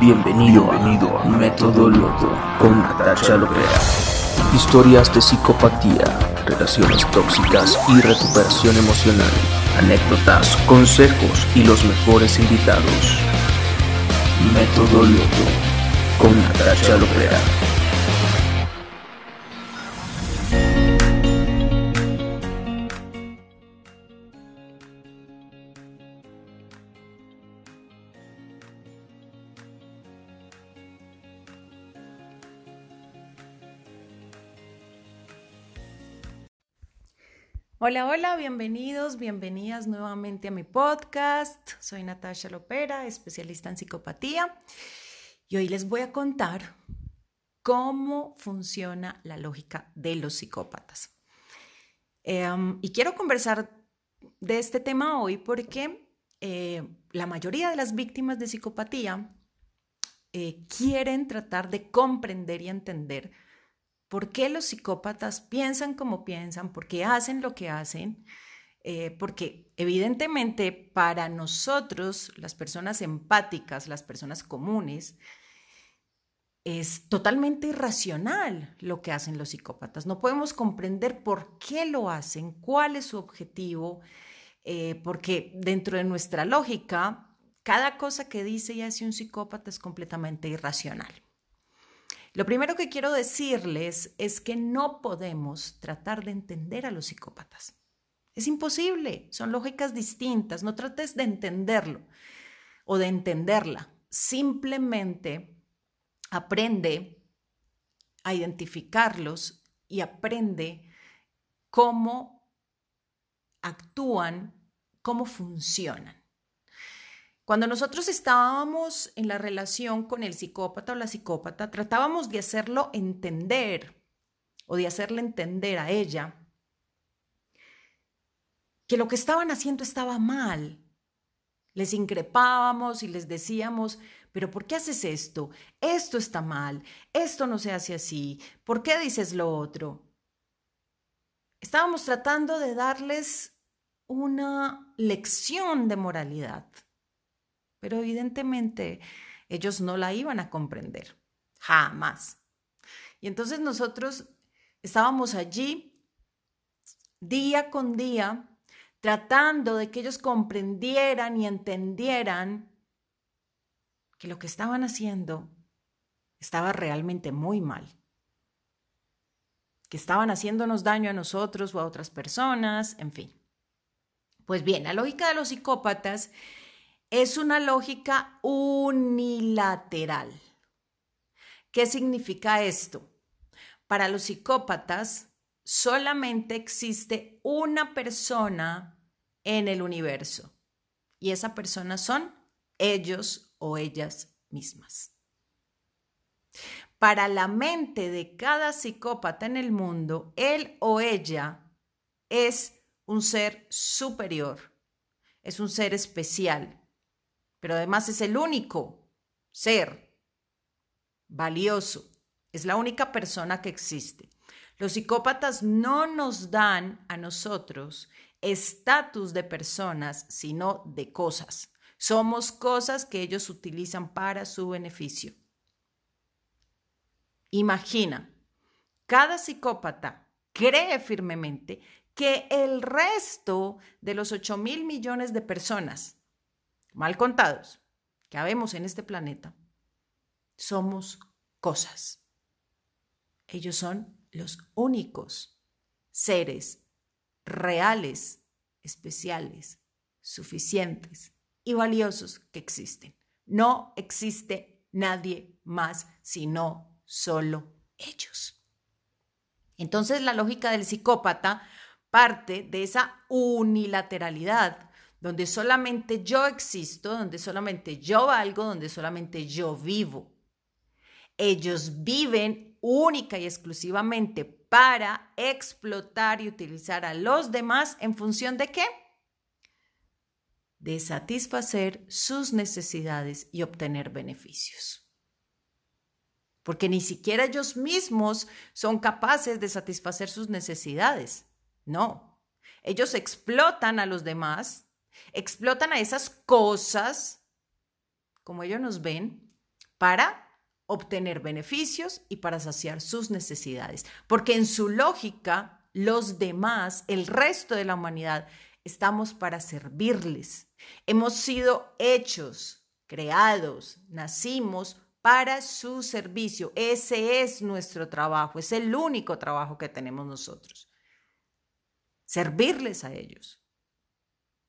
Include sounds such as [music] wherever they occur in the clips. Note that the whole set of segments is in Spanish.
Bienvenido, Bienvenido a Método Loto con Natasha Lopera. Historias de psicopatía, relaciones tóxicas y recuperación emocional. Anécdotas, consejos y los mejores invitados. Método Loto con Natasha Lopera. Hola, hola, bienvenidos, bienvenidas nuevamente a mi podcast. Soy Natasha Lopera, especialista en psicopatía, y hoy les voy a contar cómo funciona la lógica de los psicópatas. Em, y quiero conversar de este tema hoy porque eh, la mayoría de las víctimas de psicopatía eh, quieren tratar de comprender y entender por qué los psicópatas piensan como piensan, por qué hacen lo que hacen, eh, porque evidentemente para nosotros, las personas empáticas, las personas comunes, es totalmente irracional lo que hacen los psicópatas. No podemos comprender por qué lo hacen, cuál es su objetivo, eh, porque dentro de nuestra lógica, cada cosa que dice y hace un psicópata es completamente irracional. Lo primero que quiero decirles es que no podemos tratar de entender a los psicópatas. Es imposible, son lógicas distintas, no trates de entenderlo o de entenderla. Simplemente aprende a identificarlos y aprende cómo actúan, cómo funcionan. Cuando nosotros estábamos en la relación con el psicópata o la psicópata, tratábamos de hacerlo entender o de hacerle entender a ella que lo que estaban haciendo estaba mal. Les increpábamos y les decíamos, pero ¿por qué haces esto? Esto está mal, esto no se hace así, ¿por qué dices lo otro? Estábamos tratando de darles una lección de moralidad pero evidentemente ellos no la iban a comprender, jamás. Y entonces nosotros estábamos allí día con día tratando de que ellos comprendieran y entendieran que lo que estaban haciendo estaba realmente muy mal, que estaban haciéndonos daño a nosotros o a otras personas, en fin. Pues bien, la lógica de los psicópatas es una lógica unilateral. ¿Qué significa esto? Para los psicópatas, solamente existe una persona en el universo y esa persona son ellos o ellas mismas. Para la mente de cada psicópata en el mundo, él o ella es un ser superior, es un ser especial, pero además es el único ser valioso, es la única persona que existe. Los psicópatas no nos dan a nosotros estatus de personas, sino de cosas. Somos cosas que ellos utilizan para su beneficio. Imagina, cada psicópata cree firmemente que el resto de los 8 mil millones de personas mal contados, que habemos en este planeta, somos cosas. Ellos son los únicos seres reales, especiales, suficientes y valiosos que existen. No existe nadie más sino solo ellos. Entonces la lógica del psicópata parte de esa unilateralidad donde solamente yo existo, donde solamente yo valgo, donde solamente yo vivo. Ellos viven única y exclusivamente para explotar y utilizar a los demás en función de qué? De satisfacer sus necesidades y obtener beneficios. Porque ni siquiera ellos mismos son capaces de satisfacer sus necesidades. No. Ellos explotan a los demás explotan a esas cosas como ellos nos ven, para obtener beneficios y para saciar sus necesidades. Porque en su lógica, los demás, el resto de la humanidad, estamos para servirles. Hemos sido hechos, creados, nacimos para su servicio. Ese es nuestro trabajo, es el único trabajo que tenemos nosotros. Servirles a ellos,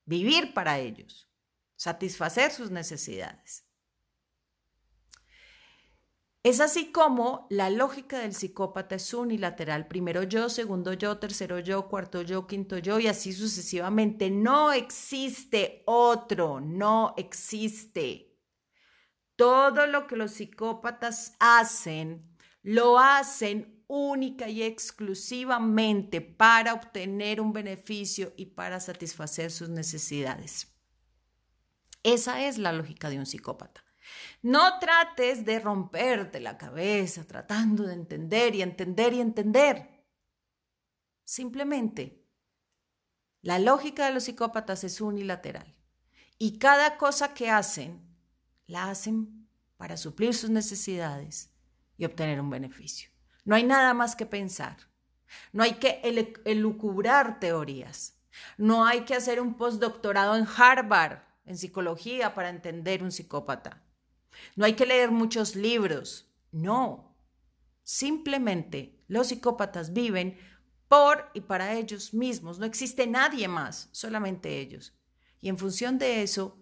vivir para ellos, satisfacer sus necesidades. Es así como la lógica del psicópata es unilateral. Primero yo, segundo yo, tercero yo, cuarto yo, quinto yo y así sucesivamente. No existe otro, no existe. Todo lo que los psicópatas hacen, lo hacen única y exclusivamente para obtener un beneficio y para satisfacer sus necesidades. Esa es la lógica de un psicópata. No trates de romperte la cabeza tratando de entender y entender y entender. Simplemente, la lógica de los psicópatas es unilateral y cada cosa que hacen, la hacen para suplir sus necesidades y obtener un beneficio. No hay nada más que pensar. No hay que elucubrar teorías. No hay que hacer un postdoctorado en Harvard en psicología para entender un psicópata. No hay que leer muchos libros. No. Simplemente los psicópatas viven por y para ellos mismos. No existe nadie más, solamente ellos. Y en función de eso,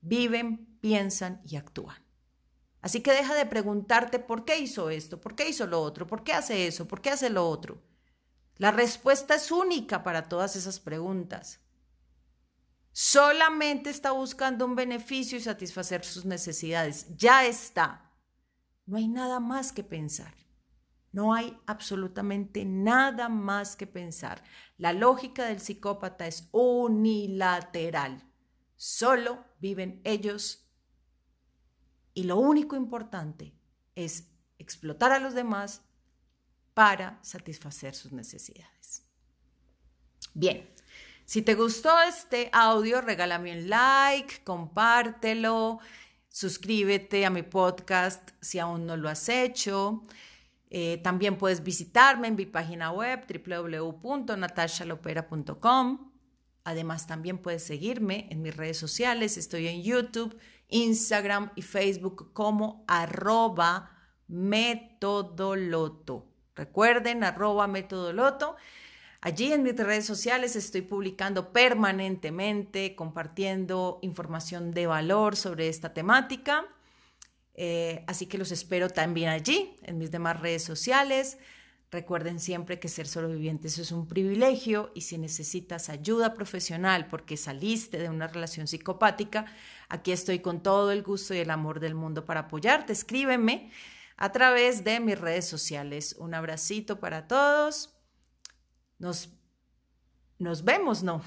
viven, piensan y actúan. Así que deja de preguntarte por qué hizo esto, por qué hizo lo otro, por qué hace eso, por qué hace lo otro. La respuesta es única para todas esas preguntas solamente está buscando un beneficio y satisfacer sus necesidades. Ya está. No hay nada más que pensar. No hay absolutamente nada más que pensar. La lógica del psicópata es unilateral. Solo viven ellos y lo único importante es explotar a los demás para satisfacer sus necesidades. Bien, si te gustó este audio, regálame un like, compártelo, suscríbete a mi podcast si aún no lo has hecho. Eh, también puedes visitarme en mi página web www.natashalopera.com. Además, también puedes seguirme en mis redes sociales. Estoy en YouTube, Instagram y Facebook como arroba metodoloto. Recuerden, arroba metodoloto. Allí en mis redes sociales estoy publicando permanentemente, compartiendo información de valor sobre esta temática. Eh, así que los espero también allí, en mis demás redes sociales. Recuerden siempre que ser sobrevivientes es un privilegio y si necesitas ayuda profesional porque saliste de una relación psicopática, aquí estoy con todo el gusto y el amor del mundo para apoyarte. Escríbeme a través de mis redes sociales. Un abracito para todos. Nos, nos vemos, ¿no?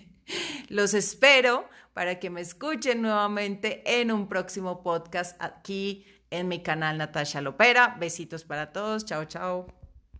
[laughs] Los espero para que me escuchen nuevamente en un próximo podcast aquí en mi canal Natasha Lopera. Besitos para todos. Chao, chao.